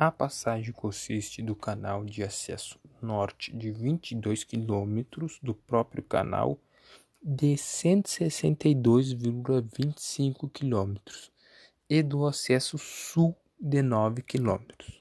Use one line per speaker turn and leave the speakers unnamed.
A passagem consiste do canal de acesso norte de 22 quilômetros do próprio canal de 162,25 km e do acesso sul de 9 quilômetros.